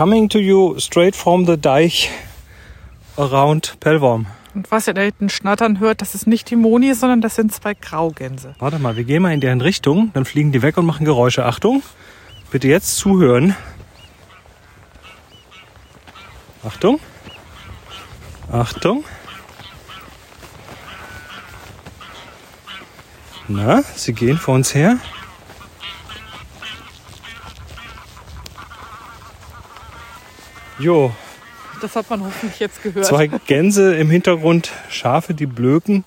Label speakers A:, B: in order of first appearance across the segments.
A: coming to you straight from the Deich around Pellworm.
B: Und was ihr da hinten schnattern hört, das ist nicht die Moni, sondern das sind zwei Graugänse.
A: Warte mal, wir gehen mal in deren Richtung, dann fliegen die weg und machen Geräusche. Achtung, bitte jetzt zuhören. Achtung. Achtung. Na, sie gehen vor uns her. Jo,
B: Das hat man hoffentlich jetzt gehört.
A: zwei Gänse im Hintergrund, Schafe, die blöken.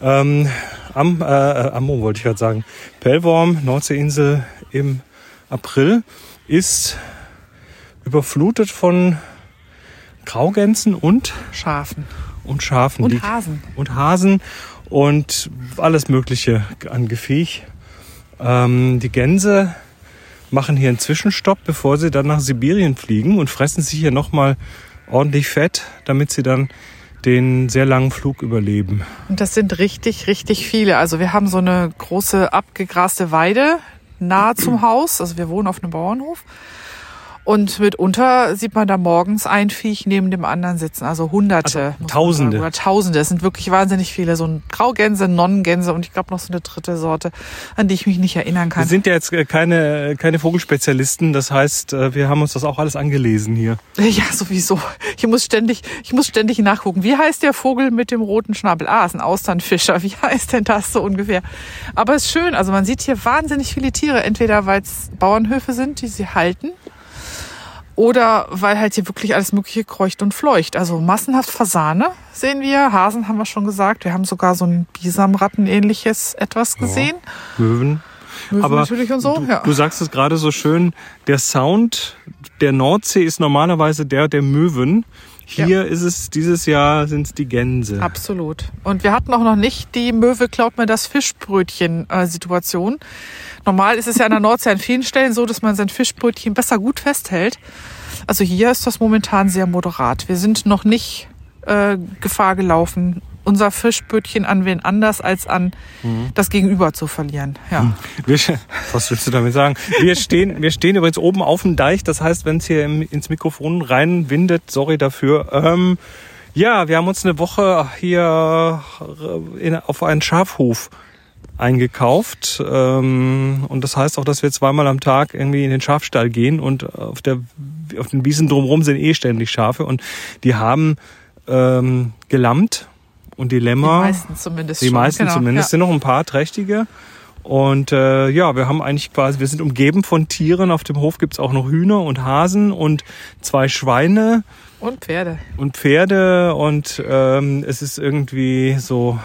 A: Ähm, am, äh, Amrum wollte ich gerade sagen. Pellworm, Nordseeinsel im April ist überflutet von Graugänsen und,
B: Schafen
A: und Schafen.
B: und Hasen.
A: und Hasen und alles Mögliche an Gefiech. Ähm, die Gänse machen hier einen Zwischenstopp, bevor sie dann nach Sibirien fliegen und fressen sich hier nochmal ordentlich Fett, damit sie dann den sehr langen Flug überleben.
B: Und das sind richtig, richtig viele. Also wir haben so eine große abgegraste Weide nahe zum Haus. Also wir wohnen auf einem Bauernhof. Und mitunter sieht man da morgens ein Viech neben dem anderen sitzen. Also Hunderte.
A: Also Tausende.
B: Oder Tausende. Es sind wirklich wahnsinnig viele. So ein Graugänse, Nonnengänse und ich glaube noch so eine dritte Sorte, an die ich mich nicht erinnern
A: Wir
B: kann.
A: sind ja jetzt äh, keine, keine Vogelspezialisten, das heißt, äh, wir haben uns das auch alles angelesen hier.
B: Ja, sowieso. Ich muss ständig, ich muss ständig nachgucken. Wie heißt der Vogel mit dem roten Schnabel? Ah, ist ein Austernfischer. Wie heißt denn das so ungefähr? Aber es ist schön. Also man sieht hier wahnsinnig viele Tiere. Entweder weil es Bauernhöfe sind, die sie halten. Oder weil halt hier wirklich alles Mögliche kreucht und fleucht. Also massenhaft Fasane sehen wir. Hasen haben wir schon gesagt. Wir haben sogar so ein Bisamratten-ähnliches etwas gesehen.
A: Möwen.
B: Möwen
A: Aber
B: natürlich und so.
A: Du,
B: ja.
A: du sagst es gerade so schön, der Sound der Nordsee ist normalerweise der der Möwen. Hier ist es, dieses Jahr sind es die Gänse.
B: Absolut. Und wir hatten auch noch nicht die Möwe klaut mir das Fischbrötchen-Situation. Normal ist es ja an der Nordsee an vielen Stellen so, dass man sein Fischbrötchen besser gut festhält. Also hier ist das momentan sehr moderat. Wir sind noch nicht äh, Gefahr gelaufen, unser Fischbrötchen an wen anders als an das Gegenüber zu verlieren. Ja.
A: Wir, was willst du damit sagen? Wir stehen, wir stehen übrigens oben auf dem Deich. Das heißt, wenn es hier im, ins Mikrofon reinwindet, sorry dafür. Ähm, ja, wir haben uns eine Woche hier äh, in, auf einen Schafhof eingekauft. Ähm, und das heißt auch, dass wir zweimal am Tag irgendwie in den Schafstall gehen und auf, der, auf den Wiesen drumherum sind eh ständig Schafe und die haben ähm, gelammt und die
B: Die meisten zumindest
A: Die
B: schon.
A: meisten
B: genau.
A: zumindest.
B: Ja.
A: sind noch ein paar trächtige. Und äh, ja, wir haben eigentlich quasi, wir sind umgeben von Tieren. Auf dem Hof gibt's auch noch Hühner und Hasen und zwei Schweine
B: Und Pferde.
A: und Pferde. Und ähm, es ist irgendwie so,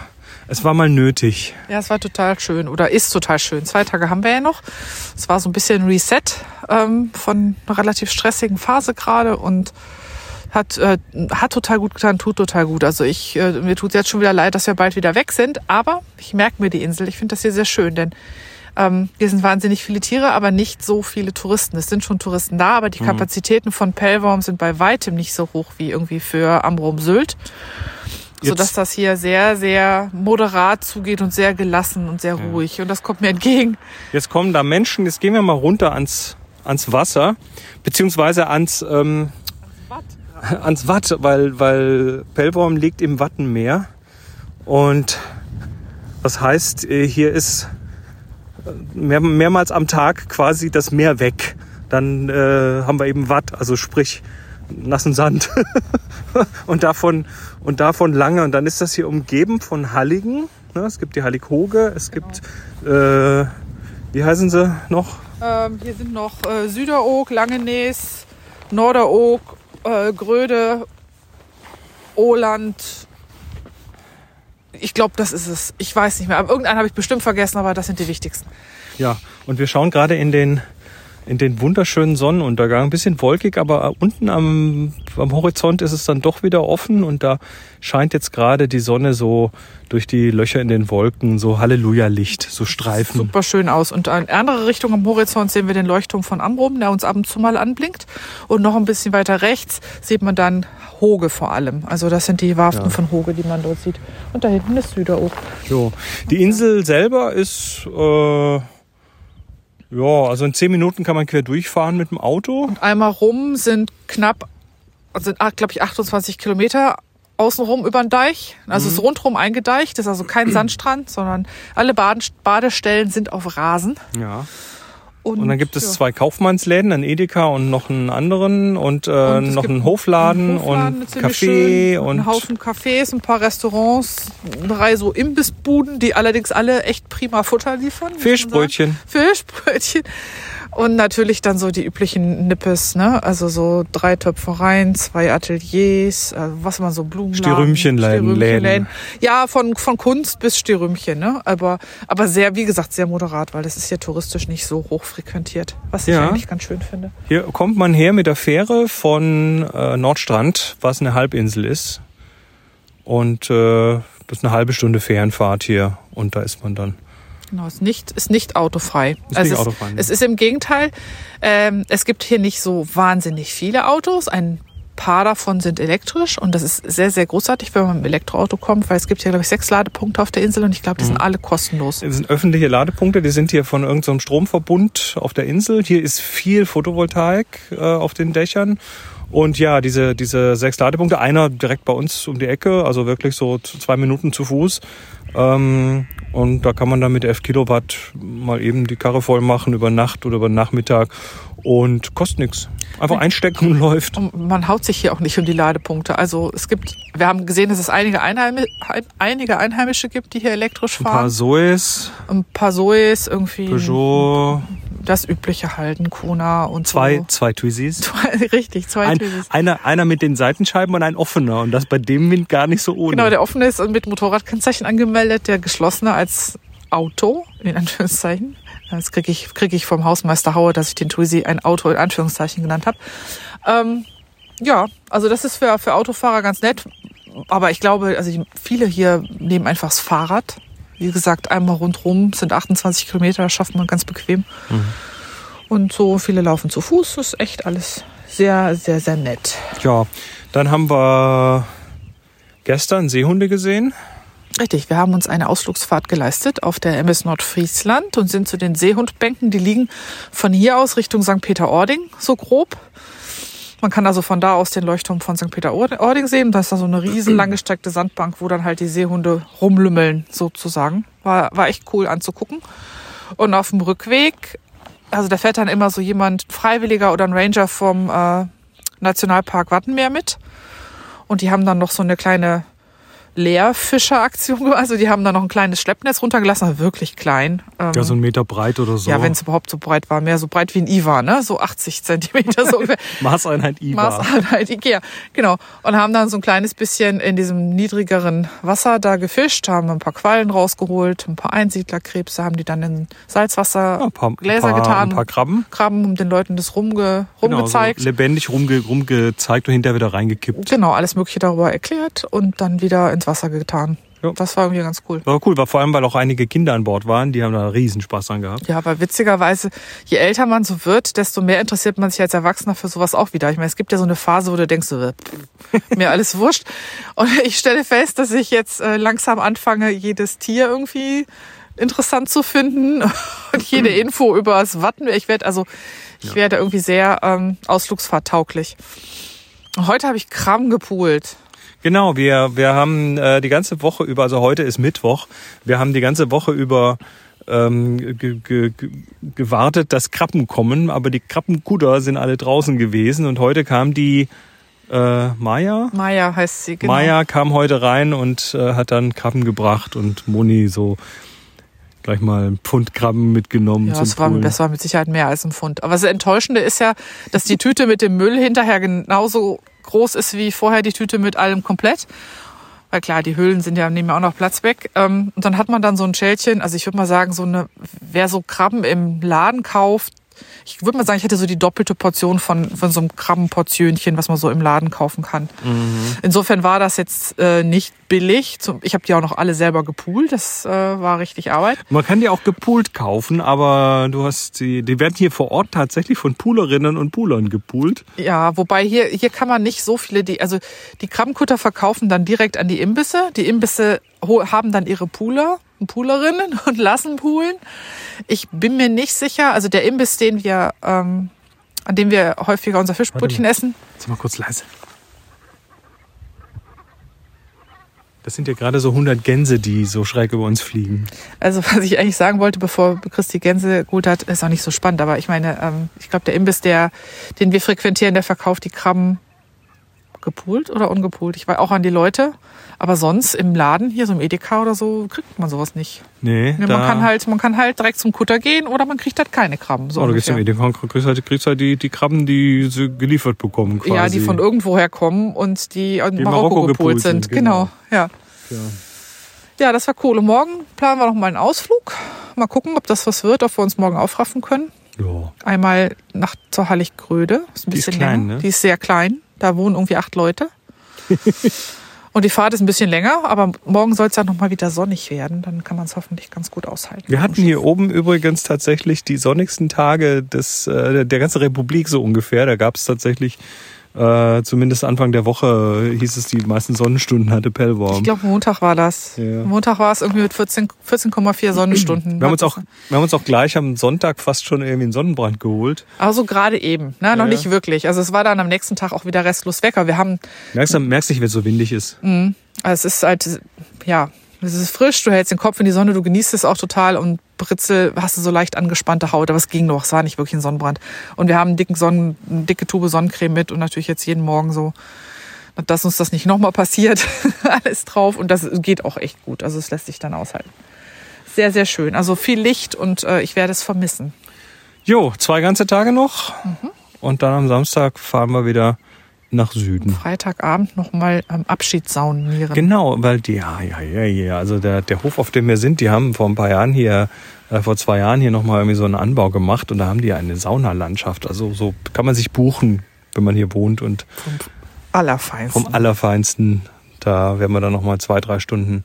A: es war mal nötig.
B: Ja, es war total schön oder ist total schön. Zwei Tage haben wir ja noch. Es war so ein bisschen Reset ähm, von einer relativ stressigen Phase gerade und hat, äh, hat total gut getan, tut total gut. Also ich, äh, mir tut jetzt schon wieder leid, dass wir bald wieder weg sind, aber ich merke mir die Insel. Ich finde das hier sehr schön, denn ähm, hier sind wahnsinnig viele Tiere, aber nicht so viele Touristen. Es sind schon Touristen da, aber die Kapazitäten von Pellworm sind bei weitem nicht so hoch wie irgendwie für Amrum Sylt. Sodass
A: Jetzt-
B: das hier sehr, sehr moderat zugeht und sehr gelassen und sehr ruhig. Und das kommt mir entgegen.
A: Jetzt kommen da Menschen, jetzt gehen wir mal runter ans, ans Wasser, beziehungsweise ans, ähm, ans Watt, weil, weil Pellworm liegt im Wattenmeer. Und das heißt, äh, hier ist äh, mehr, mehrmals am Tag quasi das Meer weg. Dann äh, haben wir eben Watt, also sprich nassen Sand. und davon und davon lange. Und dann ist das hier umgeben von Halligen. Ne? Es gibt die Hallighoge, es gibt äh, wie heißen sie noch?
B: Ähm, hier sind noch äh, Süderoog, Langenees, Norderoog, äh, Gröde, Oland. Ich glaube, das ist es. Ich weiß nicht mehr. Aber irgendeinen habe ich bestimmt vergessen, aber das sind die wichtigsten.
A: Ja, und wir schauen gerade in den, in den wunderschönen Sonnenuntergang. Ein bisschen wolkig, aber unten am, am Horizont ist es dann doch wieder offen und da scheint jetzt gerade die Sonne so durch die Löcher in den Wolken, so Halleluja-Licht, so Streifen.
B: Super schön aus. Und in andere Richtung am Horizont sehen wir den Leuchtturm von Amrum, der uns ab und zu mal anblinkt. Und noch ein bisschen weiter rechts sieht man dann Hoge vor allem. Also das sind die Warften
A: Ja.
B: von Hoge, die man dort sieht. Und da hinten ist Süderoog.
A: So. Die Insel selber ist, äh, Ja, also in zehn Minuten kann man quer durchfahren mit dem Auto.
B: Einmal rum sind knapp, sind, glaube ich, 28 Kilometer außenrum über den Deich. Also es ist rundherum eingedeicht, ist also kein Sandstrand, sondern alle Baden Badestellen sind auf Rasen.
A: Ja. Und dann gibt es ja. zwei Kaufmannsläden, ein Edeka und noch einen anderen und, äh, und noch einen Hofladen, einen Hofladen und Café und
B: einen Haufen Cafés, ein paar Restaurants, Reihe so Imbissbuden, die allerdings alle echt prima Futter liefern.
A: Fischbrötchen.
B: Fischbrötchen. Und natürlich dann so die üblichen Nippes, ne? Also so drei Töpfereien, zwei Ateliers, also was man so Blumen.
A: Stierrümmchenläden. Stierrümmchenläden.
B: Ja, von, von Kunst bis Stierrümmchen, ne? Aber, aber sehr, wie gesagt, sehr moderat, weil das ist ja touristisch nicht so hoch frequentiert, was ich ja. eigentlich ganz schön finde.
A: Hier kommt man her mit der Fähre von äh, Nordstrand, was eine Halbinsel ist. Und äh, das ist eine halbe Stunde Fährenfahrt hier und da ist man dann.
B: Genau, ist nicht, ist nicht autofrei.
A: Ist also nicht es, autofrei.
B: Es ist im Gegenteil, ähm, es gibt hier nicht so wahnsinnig viele Autos. Ein paar davon sind elektrisch und das ist sehr, sehr großartig, wenn man mit dem Elektroauto kommt, weil es gibt hier, glaube ich, sechs Ladepunkte auf der Insel und ich glaube, die sind mhm. alle kostenlos.
A: Das sind öffentliche Ladepunkte, die sind hier von irgendeinem so Stromverbund auf der Insel. Hier ist viel Photovoltaik äh, auf den Dächern. Und ja, diese, diese sechs Ladepunkte, einer direkt bei uns um die Ecke, also wirklich so zwei Minuten zu Fuß. Ähm, und da kann man dann mit 11 Kilowatt mal eben die Karre voll machen über Nacht oder über Nachmittag und kostet nichts. Einfach einstecken und läuft.
B: Man haut sich hier auch nicht um die Ladepunkte. Also es gibt, wir haben gesehen, dass es einige, Einheim einige Einheimische gibt, die hier elektrisch fahren. Ein
A: paar Zoes.
B: Ein paar Zoes, irgendwie.
A: Peugeot.
B: Das übliche halten, Kona und
A: zwei,
B: so.
A: Zwei Twizzys.
B: Richtig, zwei
A: ein,
B: Twizzys.
A: Einer, einer mit den Seitenscheiben und ein offener. Und das bei dem Wind gar nicht so ohne.
B: Genau, der offene ist mit Motorradkennzeichen angemeldet, der geschlossene als Auto, in Anführungszeichen. Das kriege ich, krieg ich vom Hausmeister Hauer, dass ich den Twizy ein Auto in Anführungszeichen genannt habe. Ähm, ja, also das ist für, für Autofahrer ganz nett. Aber ich glaube, also viele hier nehmen einfach das Fahrrad. Wie gesagt, einmal rundrum sind 28 Kilometer, das schafft man ganz bequem. Mhm. Und so viele laufen zu Fuß. Das ist echt alles sehr, sehr, sehr nett.
A: Ja, dann haben wir gestern Seehunde gesehen.
B: Richtig, wir haben uns eine Ausflugsfahrt geleistet auf der MS Nordfriesland und sind zu den Seehundbänken. Die liegen von hier aus Richtung St. Peter-Ording, so grob. Man kann also von da aus den Leuchtturm von St. Peter-Ording sehen. Da ist da so eine riesen langgestreckte Sandbank, wo dann halt die Seehunde rumlümmeln, sozusagen. War, war echt cool anzugucken. Und auf dem Rückweg, also da fährt dann immer so jemand, Freiwilliger oder ein Ranger vom äh, Nationalpark Wattenmeer mit. Und die haben dann noch so eine kleine Leerfischeraktion. Also die haben da noch ein kleines Schleppnetz runtergelassen, wirklich klein.
A: Ähm, ja, so ein Meter breit oder so.
B: Ja, wenn es überhaupt so breit war, mehr so breit wie ein Iva, ne? So 80 Zentimeter so ungefähr.
A: Maßeinheit Iva.
B: Maßeinheit Ikea, genau. Und haben dann so ein kleines bisschen in diesem niedrigeren Wasser da gefischt, haben ein paar Quallen rausgeholt, ein paar Einsiedlerkrebse, haben die dann in Salzwasser ja, paar, Gläser
A: ein
B: paar, getan.
A: Ein paar Krabben.
B: Krabben, um den Leuten das rumge, rumgezeigt.
A: Genau, so lebendig rumge, rumgezeigt und hinterher wieder reingekippt.
B: Genau, alles mögliche darüber erklärt und dann wieder ins Wasser getan. Ja. Das war irgendwie ganz cool.
A: War cool, war vor allem, weil auch einige Kinder an Bord waren, die haben da riesen Spaß dran gehabt.
B: Ja, aber witzigerweise, je älter man so wird, desto mehr interessiert man sich als Erwachsener für sowas auch wieder. Ich meine, es gibt ja so eine Phase, wo du denkst, so, mir alles wurscht. Und ich stelle fest, dass ich jetzt äh, langsam anfange, jedes Tier irgendwie interessant zu finden und jede Info über das Watten. Ich werde also, ich ja. werde irgendwie sehr ähm, ausflugsfahrttauglich. Heute habe ich Kram gepoolt.
A: Genau, wir, wir haben äh, die ganze Woche über, also heute ist Mittwoch, wir haben die ganze Woche über ähm, ge, ge, gewartet, dass Krabben kommen, aber die Krabbenkuder sind alle draußen gewesen und heute kam die äh, Maya.
B: Maya heißt sie,
A: genau. Maya kam heute rein und äh, hat dann Krabben gebracht und Moni so gleich mal ein Pfund Krabben mitgenommen.
B: Ja,
A: das
B: war, das war mit Sicherheit mehr als ein Pfund. Aber das Enttäuschende ist ja, dass die Tüte mit dem Müll hinterher genauso groß ist wie vorher die Tüte mit allem komplett. Weil klar, die Höhlen sind ja, nehmen ja auch noch Platz weg. Ähm, und dann hat man dann so ein Schälchen, also ich würde mal sagen, so eine, wer so Krabben im Laden kauft, ich würde mal sagen, ich hätte so die doppelte Portion von, von so einem Krabbenportionchen, was man so im Laden kaufen kann. Mhm. Insofern war das jetzt äh, nicht billig. Ich habe die auch noch alle selber gepoolt. Das äh, war richtig Arbeit.
A: Man kann die auch gepoolt kaufen, aber du hast die, die werden hier vor Ort tatsächlich von Poolerinnen und Poolern gepoolt.
B: Ja, wobei hier, hier kann man nicht so viele, die, also die Krabbenkutter verkaufen dann direkt an die Imbisse. Die Imbisse haben dann ihre Pooler Poolerinnen und lassen poolen. Ich bin mir nicht sicher, also der Imbiss, den wir, ähm, an dem wir häufiger unser Fischbrötchen essen.
A: Jetzt mal kurz leise. Das sind ja gerade so 100 Gänse, die so schräg über uns fliegen.
B: Also was ich eigentlich sagen wollte, bevor Christi Gänse gut hat, ist auch nicht so spannend. Aber ich meine, ähm, ich glaube, der Imbiss, der, den wir frequentieren, der verkauft die Krabben gepoolt oder ungepoolt. Ich war auch an die Leute. Aber sonst im Laden, hier so im Edeka oder so, kriegt man sowas nicht.
A: Nee,
B: Ja, man, kann halt, man kann halt direkt zum Kutter gehen oder man kriegt halt keine Krabben. So
A: oh, du gehst zum. Edeka und kriegst halt, kriegst halt die, die Krabben, die sie geliefert bekommen quasi.
B: Ja, die von irgendwoher kommen und die in
A: Die
B: Marokko,
A: Marokko
B: gepoolt sind.
A: sind,
B: Genau, ja.
A: Ja.
B: Ja, das war cool. Und morgen planen wir noch mal einen Ausflug. Mal gucken, ob das was wird, ob wir uns morgen aufraffen können.
A: Ja.
B: Einmal nach zur Halliggröde. Ist ein
A: Die ist
B: bisschen
A: klein,
B: länger.
A: ne?
B: Die ist sehr klein. Da wohnen irgendwie acht Leute. Und die Fahrt ist ein bisschen länger, aber morgen soll es ja noch mal wieder sonnig werden. Dann kann man es hoffentlich ganz gut aushalten.
A: Wir hatten hier oben übrigens tatsächlich die sonnigsten Tage des, äh, der ganzen Republik so ungefähr. Da gab es tatsächlich, äh, zumindest Anfang der Woche hieß es, die meisten Sonnenstunden hatte
B: Ich
A: Pellworm.
B: glaube, Montag war das.
A: Ja.
B: Montag war es irgendwie mit 14 14,4 Sonnenstunden.
A: Wir haben, uns auch, wir haben uns auch gleich am Sonntag fast schon irgendwie einen Sonnenbrand geholt.
B: Also gerade eben, ne? noch
A: Ja.
B: nicht wirklich. Also es war dann am nächsten Tag auch wieder restlos weg. Aber wir haben
A: Merkst du, merkst nicht, wenn es so windig ist.
B: Also es ist halt, ja, es ist frisch, du hältst den Kopf in die Sonne, du genießt es auch total und Britzel hast du so leicht angespannte Haut, aber es ging noch, es war nicht wirklich ein Sonnenbrand. Und wir haben einen dicken Sonnen, eine dicke Tube Sonnencreme mit und natürlich jetzt jeden Morgen so, dass uns das nicht nochmal passiert, alles drauf und das geht auch echt gut, also es lässt sich dann aushalten. Sehr, sehr schön, also viel Licht und äh, ich werde es vermissen.
A: Jo, zwei ganze Tage noch. Und dann am Samstag fahren wir wieder nach Süden.
B: Freitagabend nochmal ähm, Abschied saunieren.
A: Genau, weil die, ja, ja, ja, ja, also der, der Hof, auf dem wir sind, die haben vor ein paar Jahren hier, äh, vor zwei Jahren hier nochmal irgendwie so einen Anbau gemacht und da haben die eine Saunalandschaft. Also so kann man sich buchen, wenn man hier wohnt und
B: Vom Allerfeinsten.
A: vom Allerfeinsten. Da werden wir dann nochmal zwei, drei Stunden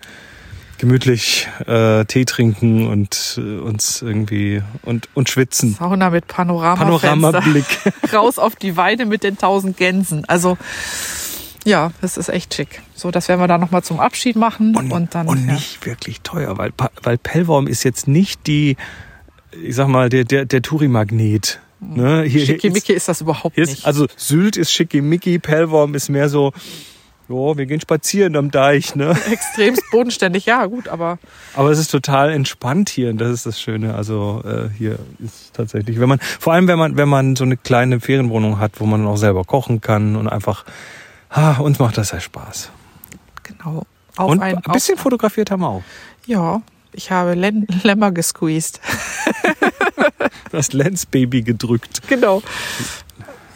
A: gemütlich äh, Tee trinken und äh, uns irgendwie und, und schwitzen.
B: Sauna mit Panorama.
A: Panoramablick.
B: raus auf die Weide mit den tausend Gänsen. Also ja, das ist echt schick. So, das werden wir dann nochmal zum Abschied machen und, dann.
A: und
B: ja.
A: nicht wirklich teuer, weil, weil Pellworm ist jetzt nicht die, ich sag mal, der, der, der Touri-Magnet. Ne? Hier,
B: Schickimicki ist das überhaupt nicht.
A: ist, also Sylt ist schickimicki, Pellworm ist mehr so, jo, wir gehen spazieren am Deich, ne?
B: extremst bodenständig, ja gut, aber
A: Aber es ist total entspannt hier und das ist das Schöne. Also äh, hier ist tatsächlich, wenn man, vor allem wenn man, wenn man so eine kleine Ferienwohnung hat, wo man auch selber kochen kann und einfach, ah, uns macht das ja Spaß.
B: genau. Auf
A: und
B: ein,
A: ein bisschen
B: auf,
A: fotografiert haben wir auch.
B: ja, ich habe Len Lämmer gesqueezed.
A: Das Lensbaby gedrückt.
B: genau.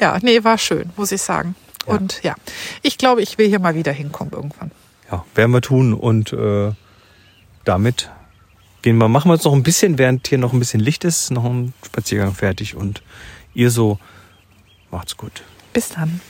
B: Ja, nee, war schön, muss ich sagen.
A: Ja.
B: Und ja, ich glaube, ich will hier mal wieder hinkommen irgendwann.
A: Ja, werden wir tun und äh, damit gehen wir, machen wir uns noch ein bisschen, während hier noch ein bisschen Licht ist, noch einen Spaziergang fertig und ihr so macht's gut.
B: Bis dann.